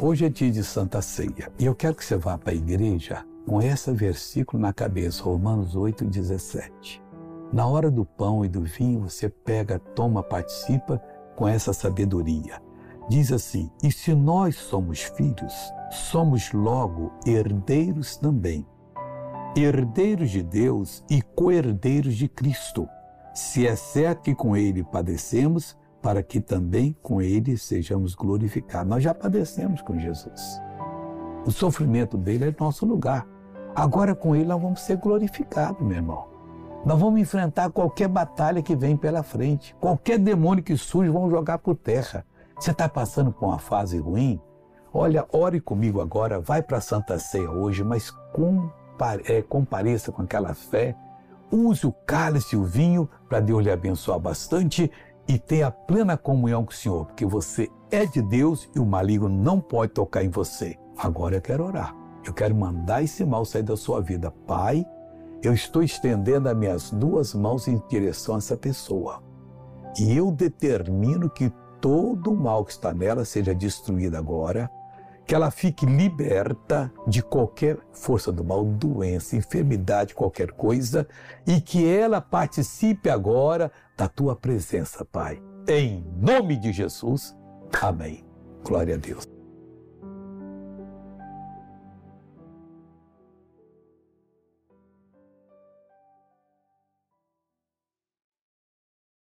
Hoje é dia de Santa Ceia e eu quero que você vá para a igreja com esse versículo na cabeça, Romanos 8,17. Na hora do pão e do vinho, você pega, toma, participa com essa sabedoria. Diz assim: E se nós somos filhos, somos logo herdeiros também. Herdeiros de Deus e co-herdeiros de Cristo, se é certo que com Ele padecemos, para que também com Ele sejamos glorificados. Nós já padecemos com Jesus. O sofrimento dele é nosso lugar. Agora com Ele nós vamos ser glorificados, meu irmão. Nós vamos enfrentar qualquer batalha que vem pela frente. Qualquer demônio que surge, vão jogar por terra. Você está passando por uma fase ruim? Olha, ore comigo agora, vai para a Santa Ceia hoje, mas é, compareça com aquela fé. Use o cálice e o vinho para Deus lhe abençoar bastante e tenha plena comunhão com o Senhor, porque você é de Deus e o maligno não pode tocar em você. Agora eu quero orar. Eu quero mandar esse mal sair da sua vida. Pai, eu estou estendendo as minhas duas mãos em direção a essa pessoa. E eu determino que todo o mal que está nela seja destruído agora, que ela fique liberta de qualquer força do mal, doença, enfermidade, qualquer coisa, e que ela participe agora da tua presença, Pai. Em nome de Jesus. Amém. Glória a Deus.